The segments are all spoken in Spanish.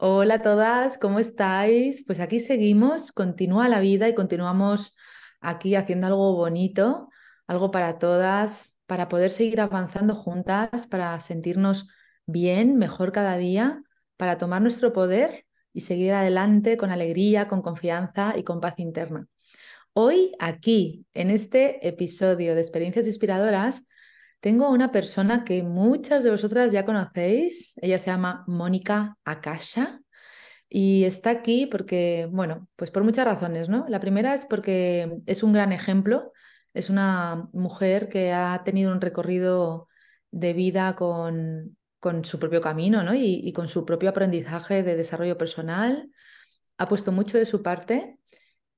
Hola a todas, ¿cómo estáis? Pues aquí seguimos, continúa la vida y continuamos aquí haciendo algo bonito, algo para todas, para poder seguir avanzando juntas, para sentirnos bien, mejor cada día, para tomar nuestro poder y seguir adelante con alegría, con confianza y con paz interna. Hoy aquí, en este episodio de Experiencias Inspiradoras, tengo a una persona que muchas de vosotras ya conocéis. Ella se llama Mónica Akasha y está aquí porque, bueno, pues por muchas razones, ¿no? La primera es porque es un gran ejemplo. Es una mujer que ha tenido un recorrido de vida con, con su propio camino ¿no? y, con su propio aprendizaje de desarrollo personal. Ha puesto mucho de su parte,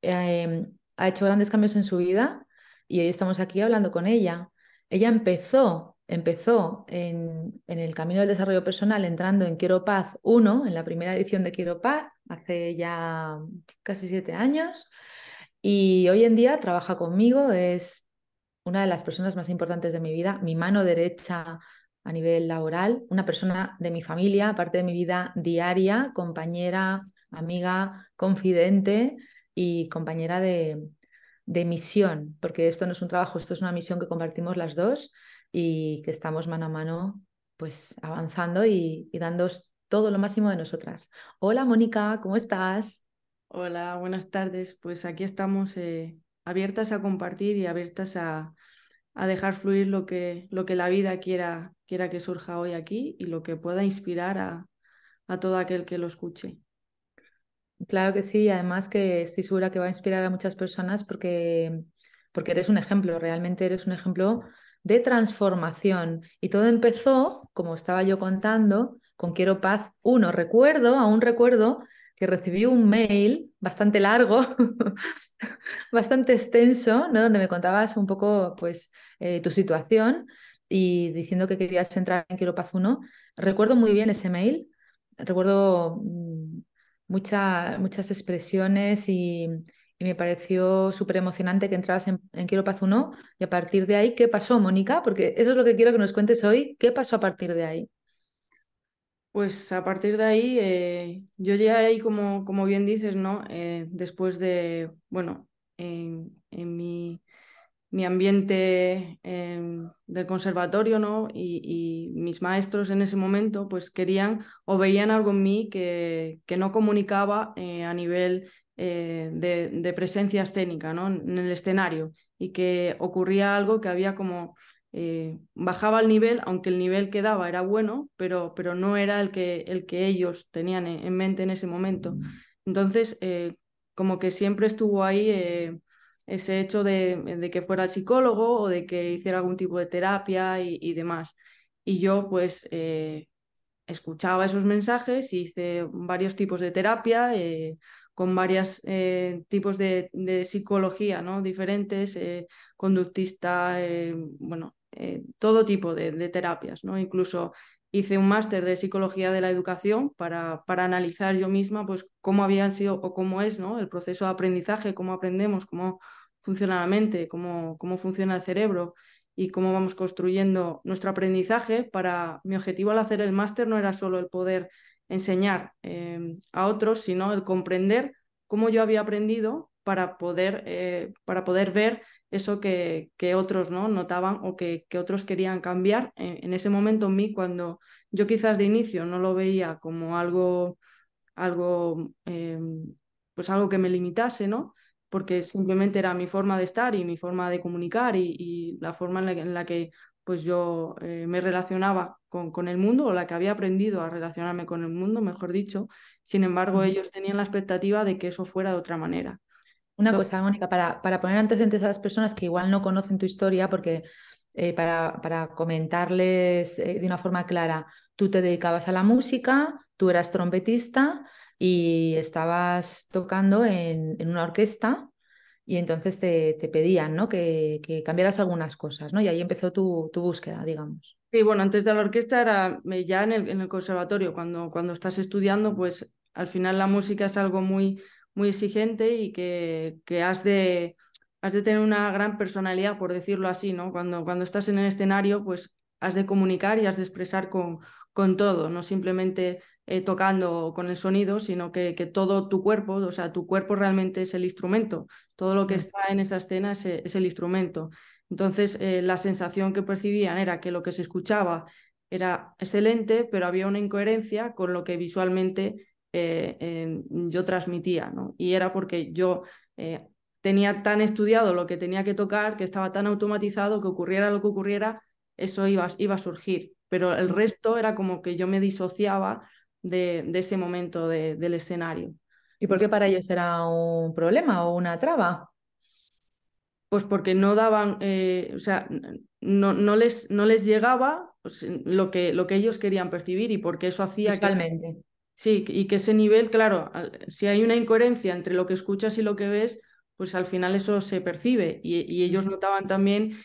em, ha hecho grandes cambios en su vida y hoy estamos aquí hablando con ella. Ella empezó, empezó en, el camino del desarrollo personal entrando en Quiero Paz 1, en la primera edición de Quiero Paz, hace ya casi siete años. Y hoy en día trabaja conmigo, es una de las personas más importantes de mi vida, mi mano derecha a nivel laboral, una persona de mi familia, parte de mi vida diaria, compañera, amiga, confidente y compañera de, de misión, porque esto no es un trabajo, esto es una misión que compartimos las dos y que estamos mano a mano pues avanzando y, dando todo lo máximo de nosotras. Hola Mónica, ¿cómo estás? Hola, buenas tardes. Pues aquí estamos eh, abiertas a compartir y abiertas a, a, dejar fluir lo que, lo que la vida quiera, quiera que surja hoy aquí y lo que pueda inspirar a, a todo aquel que lo escuche. Claro que sí, además que estoy segura que va a inspirar a muchas personas porque, porque eres un ejemplo, realmente eres un ejemplo de transformación. Y todo empezó, como estaba yo contando, con Quiero Paz 1. Recuerdo, aún recuerdo que recibí un mail bastante largo, bastante extenso, ¿no? donde me contabas un poco pues, eh, tu situación y diciendo que querías entrar en Quiero Paz 1. Recuerdo muy bien ese mail, recuerdo mm, muchas expresiones y, me pareció súper emocionante que entras en, Quiero Paz 1 y a partir de ahí, ¿qué pasó, Mónica? Porque eso es lo que quiero que nos cuentes hoy. ¿Qué pasó a partir de ahí? Pues a partir de ahí, eh, yo ya ahí, como, como bien dices, ¿no? Eh, después de, bueno, en, en mi mi ambiente em, del conservatorio, ¿no? Y, mis maestros en ese momento, pues querían o veían algo en mí que, que no comunicaba eh, a nivel eh, de, presencia escénica, ¿no? En el escenario y que ocurría algo que había como eh, bajaba el nivel, aunque el nivel que daba era bueno, pero, pero no era el que, el que ellos tenían en, mente en ese momento. Mm. Entonces, como que siempre estuvo ahí ese hecho de, que fuera psicólogo o de que hiciera algún tipo de terapia y, demás. Y yo pues eh, escuchaba esos mensajes y hice varios tipos de terapia eh, con varios eh, tipos de, psicología ¿no? diferentes, conductista, bueno, todo tipo de, terapias, ¿no? Incluso hice un máster de psicología de la educación para, para analizar yo misma pues cómo habían sido o cómo es ¿no? el proceso de aprendizaje, cómo aprendemos, cómo funciona la mente, cómo, cómo funciona el cerebro y cómo vamos construyendo nuestro aprendizaje. Para mi objetivo al hacer el máster no era solo el poder enseñar em, a otros, sino el comprender cómo yo había aprendido para poder, eh, para poder ver eso que, que, otros ¿no? notaban o que, que otros querían cambiar en, ese momento en mí, cuando yo quizás de inicio no lo veía como algo, algo, pues algo que me limitase, ¿no? Porque simplemente era mi forma de estar y mi forma de comunicar y, la forma en la, que pues yo eh, me relacionaba con, con, el mundo o la que había aprendido a relacionarme con el mundo, mejor dicho. Sin embargo, ellos tenían la expectativa de que eso fuera de otra manera. Una cosa, Mónica, para, para poner antecedentes a las personas que igual no conocen tu historia, porque eh, para, para, comentarles eh, de una forma clara, tú te dedicabas a la música, tú eras trompetista y estabas tocando en, en una orquesta y entonces te, te pedían ¿no? que, que, cambiaras algunas cosas, ¿no? Y ahí empezó tu, tu, búsqueda, digamos. Sí, bueno, antes de la orquesta era ya en el, en el conservatorio, cuando, cuando estás estudiando, pues al final la música es algo muy muy exigente y que, que has, de, has de tener una gran personalidad, por decirlo así, ¿no? Cuando, cuando estás en el escenario, pues has de comunicar y has de expresar con, con todo, no simplemente eh, tocando con el sonido, sino que, que, todo tu cuerpo, o sea, tu cuerpo realmente es el instrumento, todo lo que mm. está en esa escena es, es el instrumento. Entonces, eh, la sensación que percibían era que lo que se escuchaba era excelente, pero había una incoherencia con lo que visualmente eh, yo transmitía, ¿no? Y era porque yo eh, tenía tan estudiado lo que tenía que tocar, que estaba tan automatizado que ocurriera lo que ocurriera, eso iba, iba a surgir. Pero el resto era como que yo me disociaba de, de ese momento del escenario. ¿Y por qué para ellos era un problema o una traba? Pues porque no daban, eh, o sea, no, no, les, no les llegaba pues, lo, que, lo que ellos querían percibir y porque eso hacía Totalmente. Sí, y que ese nivel, claro, si hay una incoherencia entre lo que escuchas y lo que ves, pues al final eso se percibe. Y, ellos notaban también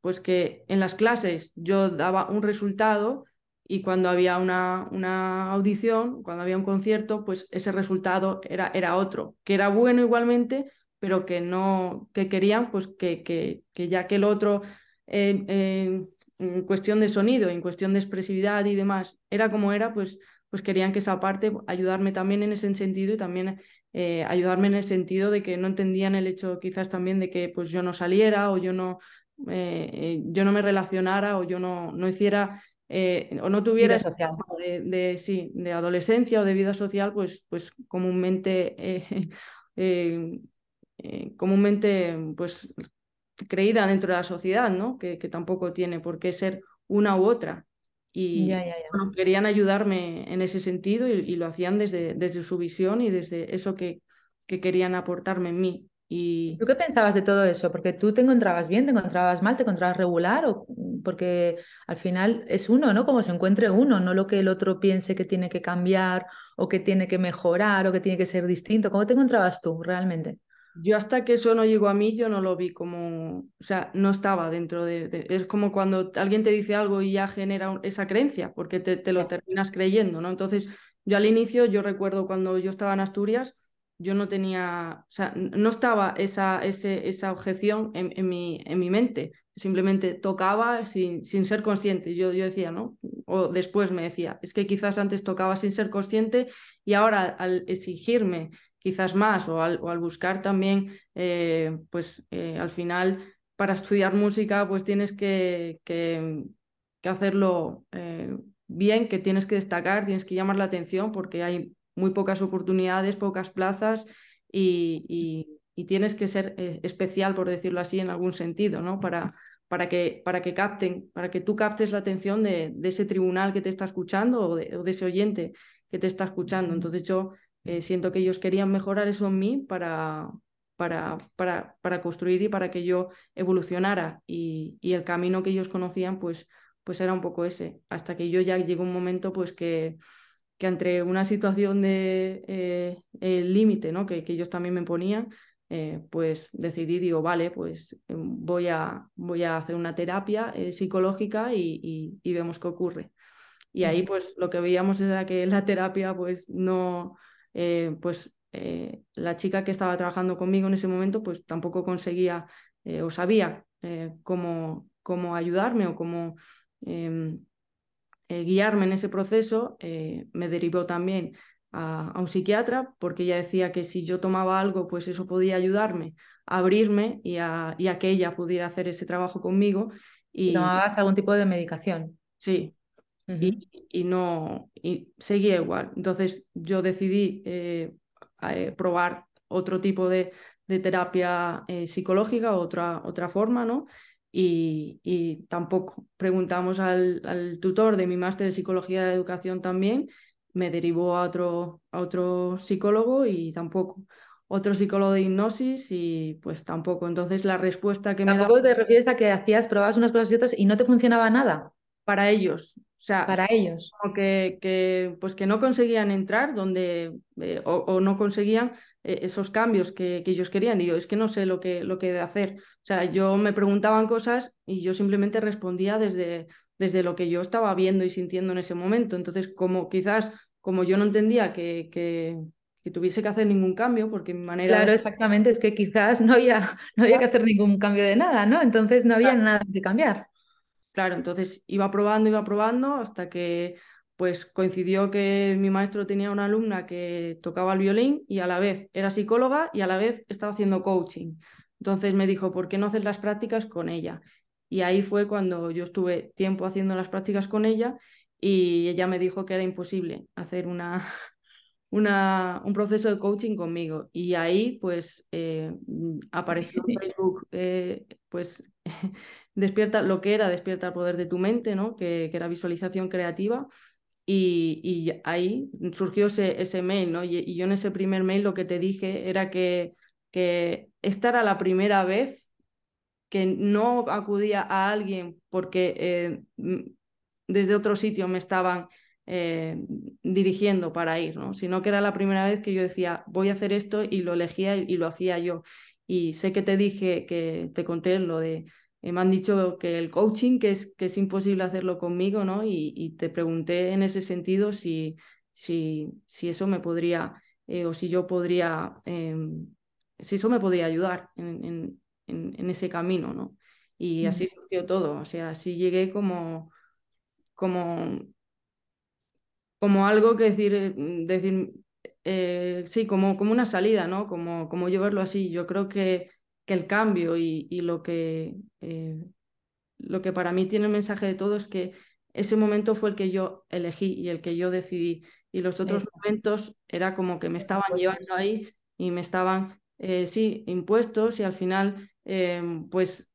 pues que en las clases yo daba un resultado y cuando había una, una audición, cuando había un concierto, pues ese resultado era, era otro, que era bueno igualmente, pero que no, que querían pues que, que, que ya que el otro eh, eh, en cuestión de sonido, en cuestión de expresividad y demás, era como era, pues pues querían que esa parte ayudarme también en ese sentido y también eh, ayudarme en el sentido de que no entendían el hecho quizás también de que pues yo no saliera o yo no, yo no me relacionara o yo no, no hiciera o no tuviera social. De, de, sí, de adolescencia o de vida social, pues, pues comúnmente, comúnmente pues, creída dentro de la sociedad, ¿no? Que, que tampoco tiene por qué ser una u otra y querían ayudarme en ese sentido y, lo hacían desde, desde, su visión y desde eso que, que querían aportarme en mí. Y... ¿Tú qué pensabas de todo eso? Porque tú te encontrabas bien, te encontrabas mal, te encontrabas regular, o porque al final es uno, ¿no? Como se encuentre uno, no lo que el otro piense que tiene que cambiar o que tiene que mejorar o que tiene que ser distinto. ¿Cómo te encontrabas tú realmente? yo hasta que eso no llegó a mí, yo no lo vi como, o sea, no estaba dentro de, es como cuando alguien te dice algo y ya genera esa creencia, porque te, te, lo terminas creyendo, ¿no? Entonces, yo al inicio, yo recuerdo cuando yo estaba en Asturias, yo no tenía, o sea, no estaba esa, ese, esa objeción en, en, mi, en mi mente, simplemente tocaba sin, sin ser consciente. Yo, yo decía, ¿no? O después me decía, es que quizás antes tocaba sin ser consciente y ahora al exigirme quizás más o al, buscar también, eh, pues eh, al final para estudiar música pues tienes que, que, hacerlo eh, bien, que tienes que destacar, tienes que llamar la atención porque hay muy pocas oportunidades, pocas plazas y, y, tienes que ser especial, por decirlo así, en algún sentido, ¿no? Para, para que, para que capten, para que tú captes la atención de, de ese tribunal que te está escuchando o de, o de, ese oyente que te está escuchando. Entonces yo eh, siento que ellos querían mejorar eso en mí para, para, para, para construir y para que yo evolucionara. Y, y, el camino que ellos conocían, pues, pues era un poco ese. Hasta que yo ya llegó un momento pues que, que entre una situación de eh, límite ¿no? que, que, ellos también me ponían, eh, pues decidí, digo, vale, pues voy a, voy a hacer una terapia psicológica y, y, y, vemos qué ocurre. Y ahí pues lo que veíamos era que la terapia pues no, eh, pues eh, la chica que estaba trabajando conmigo en ese momento pues tampoco conseguía eh, o sabía cómo, cómo, ayudarme o cómo em, guiarme en ese proceso. me derivó también a, un psiquiatra porque ella decía que si yo tomaba algo pues eso podía ayudarme a abrirme y a, y a que ella pudiera hacer ese trabajo conmigo. Y... ¿Tomabas algún tipo de medicación? Sí, y, no y seguía igual. Entonces yo decidí eh, eh, probar otro tipo de, de terapia eh, psicológica, otra, otra forma, ¿no? Y, y tampoco preguntamos al, al, tutor de mi máster de psicología de educación también, me derivó a otro, a otro psicólogo y tampoco. Otro psicólogo de hipnosis y pues tampoco. Entonces la respuesta que me da... te refieres a que hacías, probabas unas cosas y otras y no te funcionaba nada? Para ellos. O sea, para ellos. Como que, que, pues que no conseguían entrar donde, eh, o, o, no conseguían eh, esos cambios que, que, ellos querían. Y yo, es que no sé lo que, lo que de hacer. O sea, yo me preguntaban cosas y yo simplemente respondía desde, desde lo que yo estaba viendo y sintiendo en ese momento. Entonces, como quizás, como yo no entendía que, que, que tuviese que hacer ningún cambio, porque mi manera... Claro, exactamente, es que quizás no había, no había que hacer ningún cambio de nada, ¿no? Entonces no había claro. nada que cambiar. Claro, entonces iba probando, iba probando, hasta que pues coincidió que mi maestro tenía una alumna que tocaba el violín y a la vez era psicóloga y a la vez estaba haciendo coaching. Entonces me dijo, ¿por qué no haces las prácticas con ella? Y ahí fue cuando yo estuve tiempo haciendo las prácticas con ella y ella me dijo que era imposible hacer una, una, un proceso de coaching conmigo. Y ahí pues eh, apareció en Facebook eh, pues despierta lo que era despierta el poder de tu mente, ¿no? que, que era visualización creativa. Y, y, ahí surgió ese, ese mail, ¿no? Y, y, yo en ese primer mail lo que te dije era que, que esta era la primera vez que no acudía a alguien porque eh, desde otro sitio me estaban eh, dirigiendo para ir, ¿no? Sino que era la primera vez que yo decía, voy a hacer esto y lo elegía y, y lo hacía yo. Y sé que te dije, que te conté lo de eh, me han dicho que el coaching, que es, que es imposible hacerlo conmigo, ¿no? Y, y te pregunté en ese sentido si, si, si eso me podría, eh, o si yo podría, eh, si eso me podría ayudar en, en, en, en ese camino, ¿no? Y mm. así surgió todo, o sea, así llegué como, como, como algo que decir, decir eh, sí, como, como una salida, ¿no? Como, como yo verlo así. Yo creo que que el cambio y, y lo, que, eh, lo que para mí tiene el mensaje de todo es que ese momento fue el que yo elegí y el que yo decidí. Y los otros Eso. momentos era como que me estaban pues llevando ahí y me estaban, eh, sí, impuestos y al final, eh, pues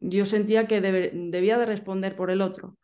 yo sentía que debe, debía de responder por el otro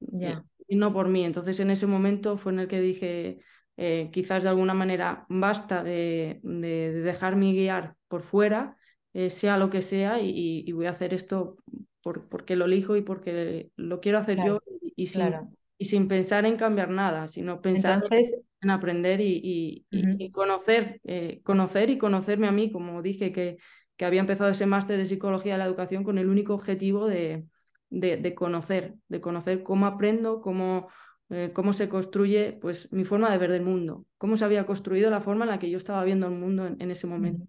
yeah. y no por mí. Entonces en ese momento fue en el que dije, eh, quizás de alguna manera basta de, de, de dejarme guiar por fuera, eh, sea lo que sea, y, y, voy a hacer esto por, porque lo elijo y porque lo quiero hacer claro, yo y, y, sin, claro. y, sin, pensar en cambiar nada, sino pensar Entonces... en aprender y, uh -huh. conocer, eh, conocer y conocerme a mí, como dije que, que había empezado ese máster de psicología de la educación con el único objetivo de, de, conocer, de conocer cómo aprendo, cómo eh, cómo se construye pues, mi forma de ver del mundo, cómo se había construido la forma en la que yo estaba viendo el mundo en, ese momento.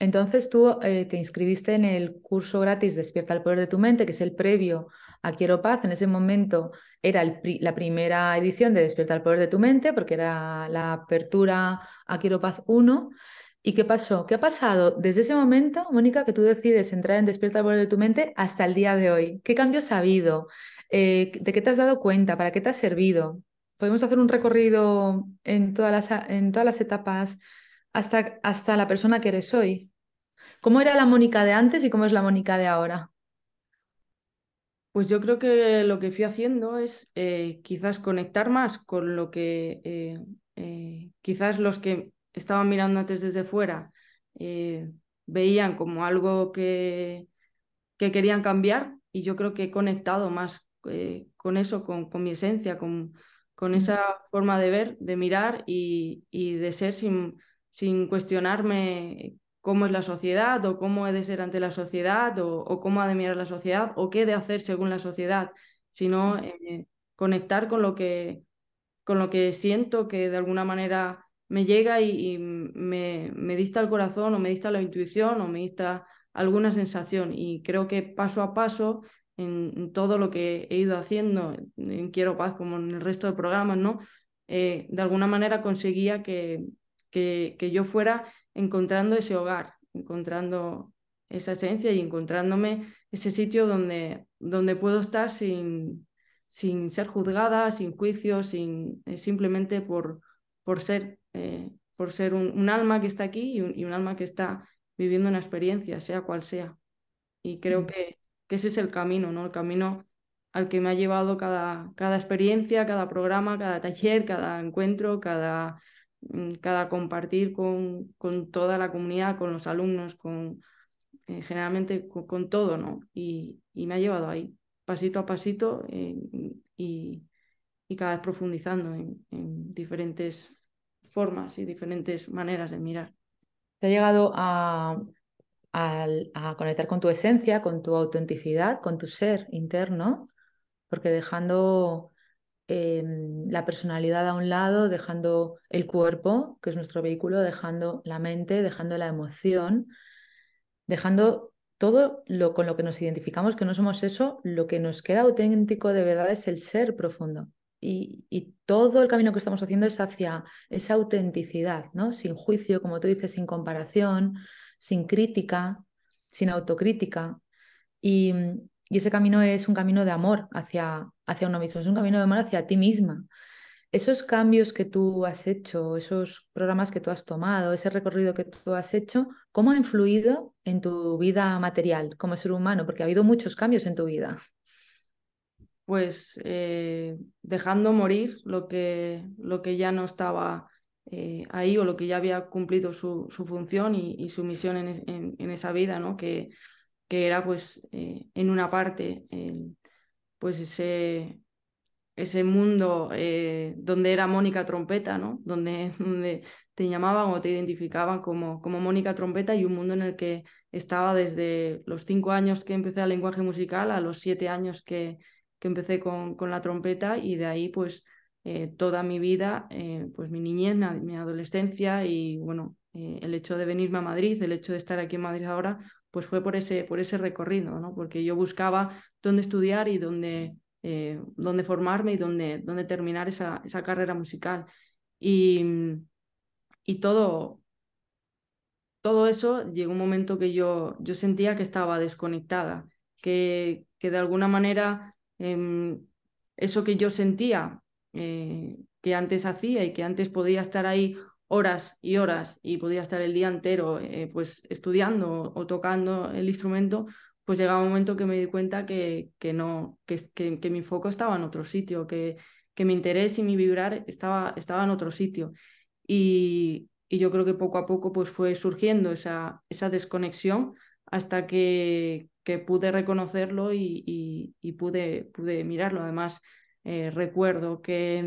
Entonces tú eh, te inscribiste en el curso gratis Despierta el Poder de tu Mente, que es el previo a Quiero Paz. En ese momento era la primera edición de Despierta el Poder de tu Mente, porque era la apertura a Quiero Paz 1. ¿Y qué pasó? ¿Qué ha pasado desde ese momento, Mónica, que tú decides entrar en Despierta el de tu Mente hasta el día de hoy? ¿Qué cambios ha habido? Eh, ¿De qué te has dado cuenta? ¿Para qué te ha servido? Podemos hacer un recorrido en todas las, en todas las etapas hasta, hasta la persona que eres hoy. ¿Cómo era la Mónica de antes y cómo es la Mónica de ahora? Pues yo creo que lo que fui haciendo es eh, quizás conectar más con lo que eh, quizás los que estaban mirando antes desde fuera eh, veían como algo que, que querían cambiar y yo creo que he conectado más eh, con eso, con, con, mi esencia, con, con esa forma de ver, de mirar y, y, de ser sin, sin cuestionarme cómo es la sociedad o cómo he de ser ante la sociedad o, o cómo ha de mirar la sociedad o qué he de hacer según la sociedad, sino eh, conectar con lo, que, con lo que siento que de alguna manera me llega y, me, me dista el corazón o me dista la intuición o me dista alguna sensación y creo que paso a paso en, en, todo lo que he ido haciendo en Quiero Paz como en el resto de programas, ¿no? Eh, de alguna manera conseguía que, que, que, yo fuera encontrando ese hogar, encontrando esa esencia y encontrándome ese sitio donde, donde puedo estar sin, sin ser juzgada, sin juicio, sin, eh, simplemente por, por ser, eh, por ser un, alma que está aquí y un, alma que está viviendo una experiencia, sea cual sea. Y creo mm. que, que, ese es el camino, ¿no? El camino al que me ha llevado cada, cada experiencia, cada programa, cada taller, cada encuentro, cada, mm, cada compartir con, con toda la comunidad, con los alumnos, con eh, generalmente con, todo, ¿no? Y, y, me ha llevado ahí, pasito a pasito eh, y, y, cada vez profundizando en, en, diferentes formas y diferentes maneras de mirar. ¿Te ha llegado a, a, conectar con tu esencia, con tu autenticidad, con tu ser interno? porque dejando em, la personalidad a un lado, dejando el cuerpo, que es nuestro vehículo, dejando la mente, dejando la emoción, dejando todo lo con lo que nos identificamos, que no somos eso, lo que nos queda auténtico de verdad es el ser profundo. Y, todo el camino que estamos haciendo es hacia esa autenticidad, ¿no? Sin juicio, como tú dices, sin comparación, sin crítica, sin autocrítica. Y, y ese camino es un camino de amor hacia, hacia uno mismo, es un camino de amor hacia ti misma. Esos cambios que tú has hecho, esos programas que tú has tomado, ese recorrido que tú has hecho, ¿cómo ha influido en tu vida material como ser humano? Porque ha habido muchos cambios en tu vida. Pues eh, dejando morir lo que, lo que ya no estaba eh, ahí o lo que ya había cumplido su, su función y, su misión en, en, esa vida, ¿no? Que, que era pues eh, en una parte pues ese, ese mundo donde era Mónica Trompeta, ¿no? Donde, donde, te llamaban o te identificaban como, como Mónica Trompeta y un mundo en el que estaba desde los cinco años que empecé el lenguaje musical a los siete años que, que empecé con, con la trompeta y de ahí pues eh, toda mi vida, pues mi niñez, mi, adolescencia y bueno, el hecho de venirme a Madrid, el hecho de estar aquí en Madrid ahora, pues fue por ese, por ese recorrido, ¿no? porque yo buscaba dónde estudiar y dónde, eh, dónde formarme y dónde, dónde terminar esa, esa, carrera musical. Y, y todo, todo eso llegó un momento que yo, yo sentía que estaba desconectada, que, que de alguna manera em, eso que yo sentía eh, que antes hacía y que antes podía estar ahí horas y horas y podía estar el día entero eh, pues estudiando o, tocando el instrumento, pues llegaba un momento que me di cuenta que, que no, que, que, mi foco estaba en otro sitio, que, que mi interés y mi vibrar estaba, estaba en otro sitio. Y, y yo creo que poco a poco pues fue surgiendo esa, esa desconexión hasta que, que pude reconocerlo y, y, pude, pude mirarlo. Además, eh, recuerdo que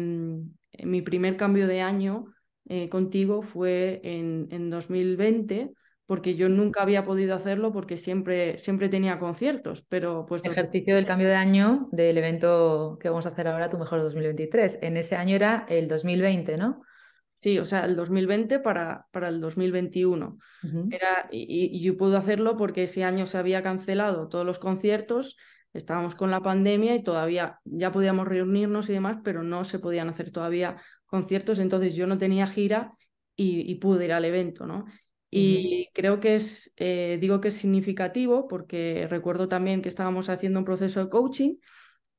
mi primer cambio de año eh, contigo fue en, en 2020 porque yo nunca había podido hacerlo porque siempre, siempre tenía conciertos, pero pues... Ejercicio del cambio de año del evento que vamos a hacer ahora, Tu Mejor 2023. En ese año era el 2020, ¿no? Sí, o sea, el 2020 para, para el 2021. era, y, y, yo pude hacerlo porque ese año se había cancelado todos los conciertos, estábamos con la pandemia y todavía ya podíamos reunirnos y demás, pero no se podían hacer todavía conciertos, entonces yo no tenía gira y, pude ir al evento, ¿no? Y creo que es, eh, digo que es significativo porque recuerdo también que estábamos haciendo un proceso de coaching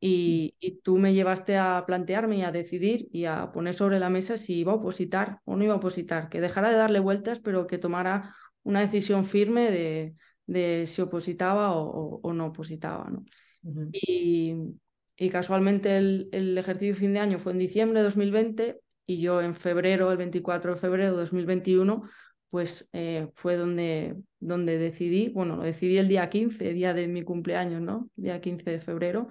y, tú me llevaste a plantearme y a decidir y a poner sobre la mesa si iba a opositar o no iba a opositar, que dejara de darle vueltas, pero que tomara una decisión firme de, de si opositaba o, no opositaba, ¿no? y, y, casualmente el, el ejercicio de fin de año fue en diciembre de 2020 y yo en febrero, el 24 de febrero de 2021, pues eh, fue donde, donde decidí, bueno, lo decidí el día 15, día de mi cumpleaños, ¿no? Día 15 de febrero,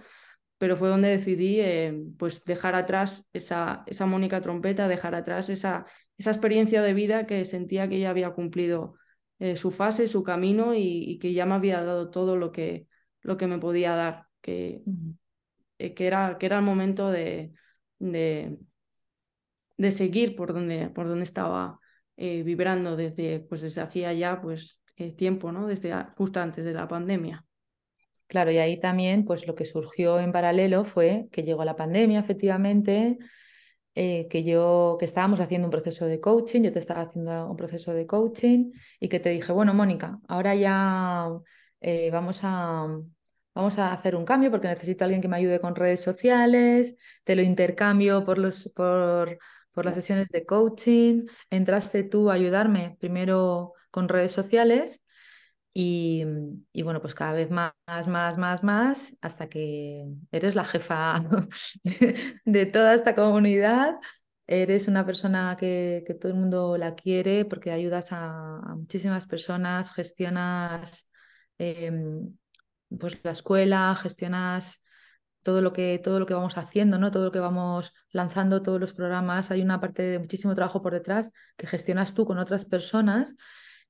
pero fue donde decidí eh, pues dejar atrás esa, esa Mónica trompeta, dejar atrás esa, esa experiencia de vida que sentía que ya había cumplido eh, su fase, su camino y, que ya me había dado todo lo que, lo que me podía dar, que, que, era, que era el momento de, de de seguir por donde, por donde estaba eh, vibrando desde, pues desde hacía ya pues, eh, tiempo, ¿no? desde justo antes de la pandemia. Claro, y ahí también pues lo que surgió en paralelo fue que llegó la pandemia, efectivamente, eh, que yo, que estábamos haciendo un proceso de coaching, yo te estaba haciendo un proceso de coaching y que te dije, bueno, Mónica, ahora ya vamos a, vamos a hacer un cambio porque necesito a alguien que me ayude con redes sociales, te lo intercambio por los, por, por las sesiones de coaching, entraste tú a ayudarme primero con redes sociales y, bueno, pues cada vez más, más, más, más, hasta que eres la jefa de toda esta comunidad. Eres una persona que, todo el mundo la quiere porque ayudas a, muchísimas personas, gestionas em, pues la escuela, gestionas todo lo que, todo lo que vamos haciendo, ¿no? Todo lo que vamos lanzando, todos los programas. Hay una parte de muchísimo trabajo por detrás que gestionas tú con otras personas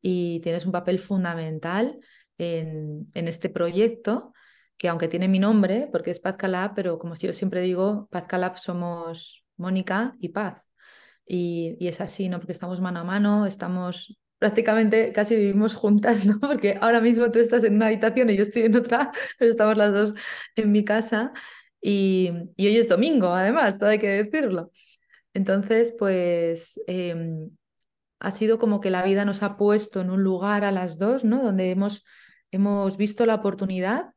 y tienes un papel fundamental en, este proyecto que aunque tiene mi nombre, porque es Paz Calab, pero como yo siempre digo, Paz Calab somos Mónica y Paz. Y, y, es así, ¿no? Porque estamos mano a mano, estamos prácticamente casi vivimos juntas, ¿no? Porque ahora mismo tú estás en una habitación y yo estoy en otra, pero estamos las dos en mi casa y, hoy es domingo, además, todo hay que decirlo. Entonces, pues em, ha sido como que la vida nos ha puesto en un lugar a las dos, ¿no? Donde hemos, hemos visto la oportunidad,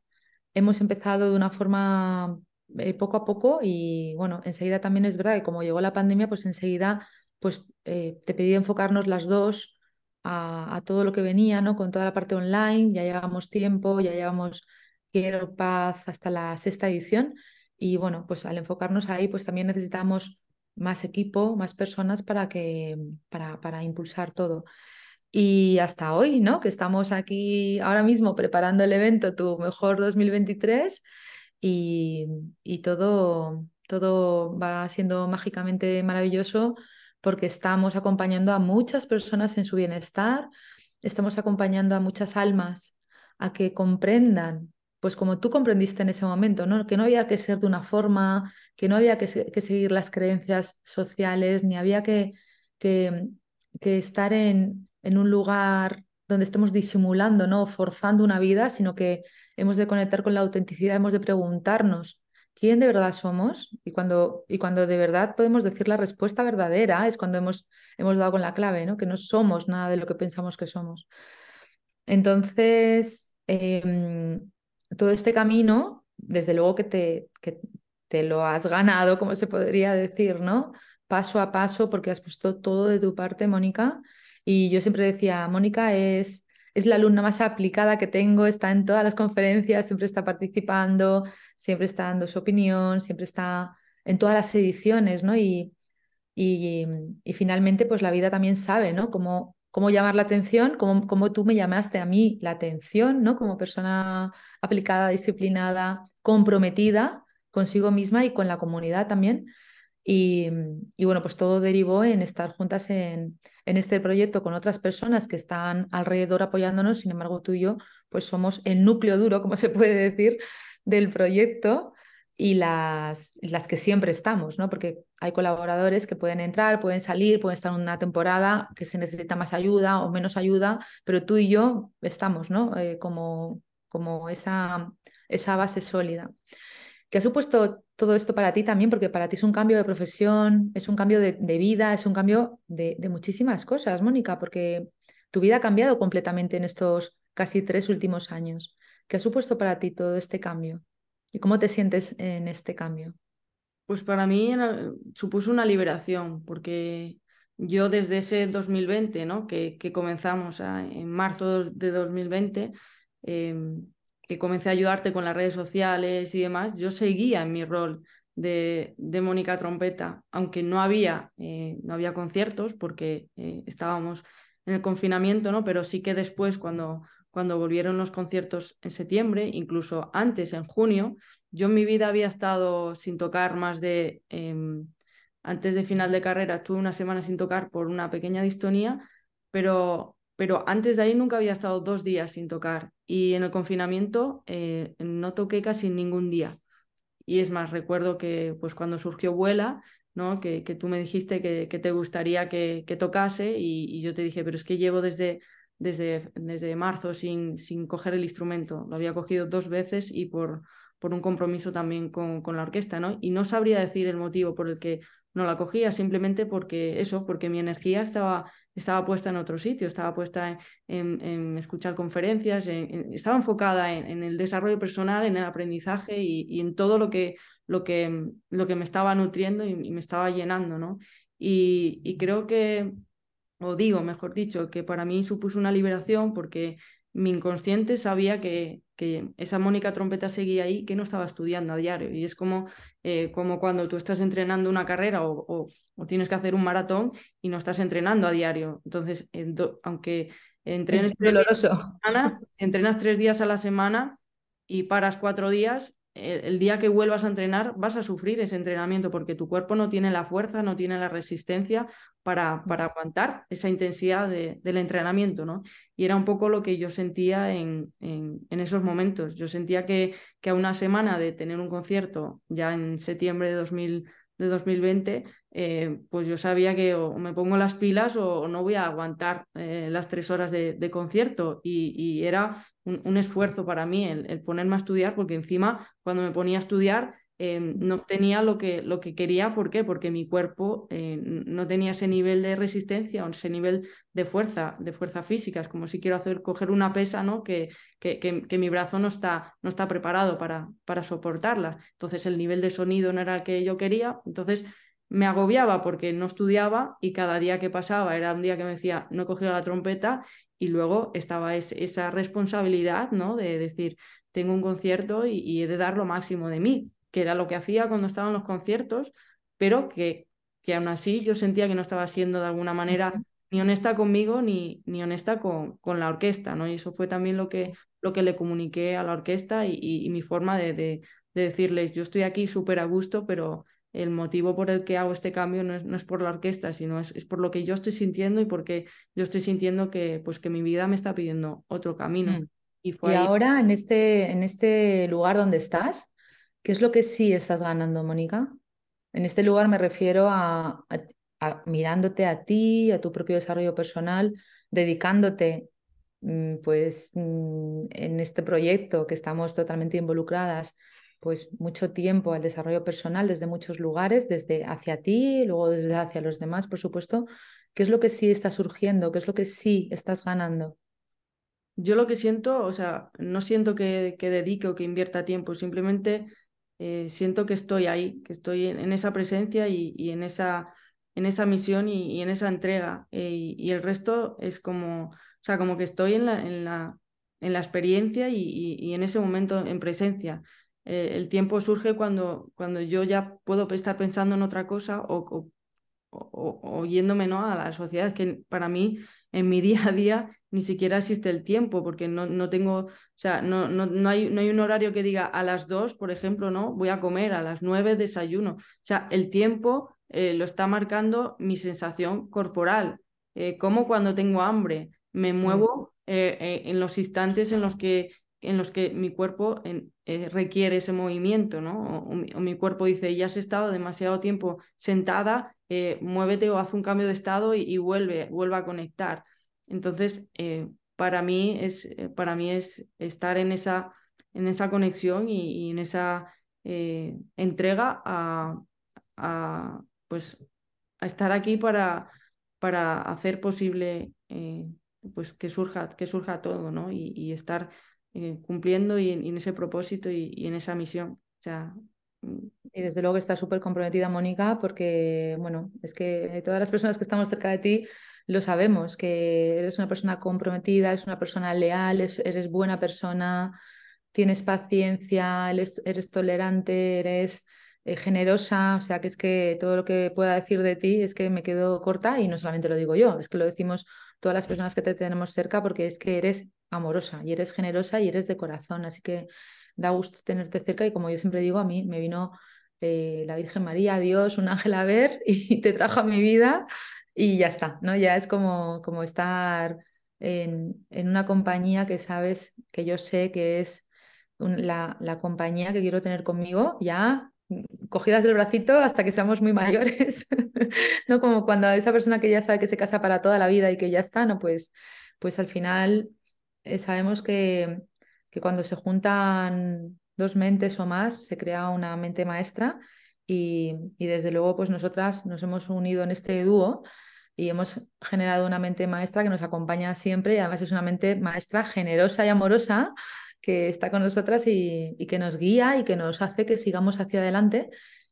hemos empezado de una forma eh, poco a poco y bueno, enseguida también es verdad que como llegó la pandemia, pues enseguida pues eh, te pedí enfocarnos las dos a, todo lo que venía, ¿no? Con toda la parte online, ya llevamos tiempo, ya llevamos Quiero Paz hasta la sexta edición y bueno, pues al enfocarnos ahí, pues también necesitamos más equipo, más personas para que para, para impulsar todo. Y hasta hoy, ¿no? Que estamos aquí ahora mismo preparando el evento Tu Mejor 2023 y, y todo, todo va siendo mágicamente maravilloso porque estamos acompañando a muchas personas en su bienestar, estamos acompañando a muchas almas a que comprendan, pues como tú comprendiste en ese momento, ¿no? que no había que ser de una forma, que no había que, seguir las creencias sociales, ni había que, que, estar en, en un lugar donde estemos disimulando, ¿no? forzando una vida, sino que hemos de conectar con la autenticidad, hemos de preguntarnos quién de verdad somos y cuando, y cuando de verdad podemos decir la respuesta verdadera es cuando hemos, hemos dado con la clave, ¿no? que no somos nada de lo que pensamos que somos. Entonces, em, todo este camino, desde luego que te, que te lo has ganado, como se podría decir, ¿no? Paso a paso, porque has puesto todo de tu parte, Mónica. Y yo siempre decía, Mónica es es la alumna más aplicada que tengo, está en todas las conferencias, siempre está participando, siempre está dando su opinión, siempre está en todas las ediciones, ¿no? Y, y, finalmente, pues la vida también sabe, ¿no? Cómo, cómo llamar la atención, cómo, cómo, tú me llamaste a mí la atención, ¿no? Como persona aplicada, disciplinada, comprometida consigo misma y con la comunidad también. Y, bueno, pues todo derivó en estar juntas en, en, este proyecto con otras personas que están alrededor apoyándonos. Sin embargo, tú y yo, pues somos el núcleo duro, como se puede decir, del proyecto y las, las que siempre estamos, ¿no? Porque hay colaboradores que pueden entrar, pueden salir, pueden estar una temporada que se necesita más ayuda o menos ayuda, pero tú y yo estamos, ¿no? Eh, como, como esa, esa base sólida. ¿Qué ha supuesto todo esto para ti también? Porque para ti es un cambio de profesión, es un cambio de, vida, es un cambio de, muchísimas cosas, Mónica, porque tu vida ha cambiado completamente en estos casi tres últimos años. ¿Qué ha supuesto para ti todo este cambio? ¿Y cómo te sientes en este cambio? Pues para mí supuso una liberación, porque yo desde ese 2020, ¿no? que, comenzamos en marzo de 2020, que comencé a ayudarte con las redes sociales y demás, yo seguía en mi rol de, de Mónica Trompeta, aunque no había, eh, no había conciertos porque eh, estábamos en el confinamiento, ¿no? pero sí que después, cuando, cuando volvieron los conciertos en septiembre, incluso antes, en junio, yo en mi vida había estado sin tocar más de, em, antes de final de carrera, estuve una semana sin tocar por una pequeña distonía, pero pero antes de ahí nunca había estado dos días sin tocar y en el confinamiento eh, no toqué casi ningún día. Y es más, recuerdo que pues cuando surgió Vuela, ¿no? que, que tú me dijiste que, que te gustaría que, que tocase y, yo te dije, pero es que llevo desde, desde, desde marzo sin, sin coger el instrumento. Lo había cogido dos veces y por, por un compromiso también con, con la orquesta, ¿no? Y no sabría decir el motivo por el que no la cogía, simplemente porque eso, porque mi energía estaba estaba puesta en otro sitio, estaba puesta en, escuchar conferencias, estaba enfocada en, el desarrollo personal, en el aprendizaje y, en todo lo que, lo, que, lo que me estaba nutriendo y, me estaba llenando, ¿no? y, creo que, o digo, mejor dicho, que para mí supuso una liberación porque mi inconsciente sabía que, que esa Mónica Trompeta seguía ahí, que no estaba estudiando a diario. Y es como, eh, como cuando tú estás entrenando una carrera o, tienes que hacer un maratón y no estás entrenando a diario. Entonces, aunque entrenes doloroso. si entrenas tres días a la semana y paras cuatro días, el día que vuelvas a entrenar vas a sufrir ese entrenamiento porque tu cuerpo no tiene la fuerza, no tiene la resistencia para, para aguantar esa intensidad del entrenamiento, ¿no? Y era un poco lo que yo sentía en, en, esos momentos. Yo sentía que, que, a una semana de tener un concierto, ya en septiembre de, 2000, de 2020, eh, pues yo sabía que o me pongo las pilas o, no voy a aguantar eh, las tres horas de, concierto y, y, era un, esfuerzo para mí el, ponerme a estudiar, porque encima cuando me ponía a estudiar em, no obtenía lo que, lo que quería. ¿Por qué? Porque mi cuerpo eh, no tenía ese nivel de resistencia o ese nivel de fuerza, de fuerza física. Es como si quiero hacer, coger una pesa, ¿no? Que, que, que, mi brazo no está, no está preparado para, para soportarla. Entonces el nivel de sonido no era el que yo quería. Entonces me agobiaba porque no estudiaba y cada día que pasaba era un día que me decía, no he cogido la trompeta y luego estaba esa responsabilidad, ¿no? De decir, tengo un concierto y, he de dar lo máximo de mí, que era lo que hacía cuando estaba en los conciertos, pero que, que aún así yo sentía que no estaba siendo de alguna manera ni honesta conmigo ni, ni honesta con, con la orquesta, ¿no? Y eso fue también lo que, lo que le comuniqué a la orquesta y, y, mi forma de, de, de decirles, yo estoy aquí súper a gusto, pero el motivo por el que hago este cambio no es, no es por la orquesta, sino es, es, por lo que yo estoy sintiendo y porque yo estoy sintiendo que, pues, que mi vida me está pidiendo otro camino. Mm. Y, fue ahora, en este, en este lugar donde estás, ¿qué es lo que sí estás ganando, Mónica? En este lugar me refiero a, mirándote a ti, a tu propio desarrollo personal, dedicándote mm, pues mm, en este proyecto que estamos totalmente involucradas pues mucho tiempo al desarrollo personal desde muchos lugares, desde hacia ti, luego desde hacia los demás, por supuesto. ¿Qué es lo que sí está surgiendo? ¿Qué es lo que sí estás ganando? Yo lo que siento, o sea, no siento que, que dedique o que invierta tiempo, simplemente eh, siento que estoy ahí, que estoy en, esa presencia y, y, en, esa, en esa misión y, en esa entrega. Eh, y, el resto es como, o sea, como que estoy en la, en la, en la experiencia y, en ese momento en presencia. Eh, el tiempo surge cuando, cuando yo ya puedo estar pensando en otra cosa o, o, yéndome ¿no? a la sociedad, que para mí en mi día a día ni siquiera existe el tiempo, porque no, no tengo, o sea, no, no, no, hay, no hay un horario que diga a las dos, por ejemplo, ¿no? Voy a comer, a las nueve desayuno. O sea, el tiempo eh, lo está marcando mi sensación corporal, eh, como cuando tengo hambre, me muevo en los instantes en los que en los que mi cuerpo eh, requiere ese movimiento, ¿no? O, mi, cuerpo dice, ya has estado demasiado tiempo sentada, eh, muévete o haz un cambio de estado y, vuelve, vuelve a conectar. Entonces, eh, para, mí es, para mí es estar en esa, en esa conexión y, en esa entrega a, a, pues, a estar aquí para, para hacer posible pues, que, surja, que surja todo, ¿no? y estar eh, cumpliendo y en, ese propósito y, en esa misión. O sea, mm. y desde luego está súper comprometida Mónica porque, bueno, es que todas las personas que estamos cerca de ti lo sabemos, que eres una persona comprometida, eres una persona leal, eres buena persona, tienes paciencia, eres, tolerante, eres eh, generosa, o sea que es que todo lo que pueda decir de ti es que me quedo corta y no solamente lo digo yo, es que lo decimos todas las personas que te tenemos cerca porque es que eres amorosa y eres generosa y eres de corazón. Así que da gusto tenerte cerca y como yo siempre digo, a mí me vino eh, la Virgen María, Dios, un ángel a ver y te trajo a mi vida y ya está, ¿no? Ya es como, como estar en, en una compañía que sabes, que yo sé que es la, la compañía que quiero tener conmigo ya cogidas del bracito hasta que seamos muy mayores, ¿no? Como cuando esa persona que ya sabe que se casa para toda la vida y que ya está, ¿no? Pues, pues al final eh, sabemos que, que cuando se juntan dos mentes o más, se crea una mente maestra y, y, desde luego pues nosotras nos hemos unido en este dúo y hemos generado una mente maestra que nos acompaña siempre y además es una mente maestra generosa y amorosa que está con nosotras y, que nos guía y que nos hace que sigamos hacia adelante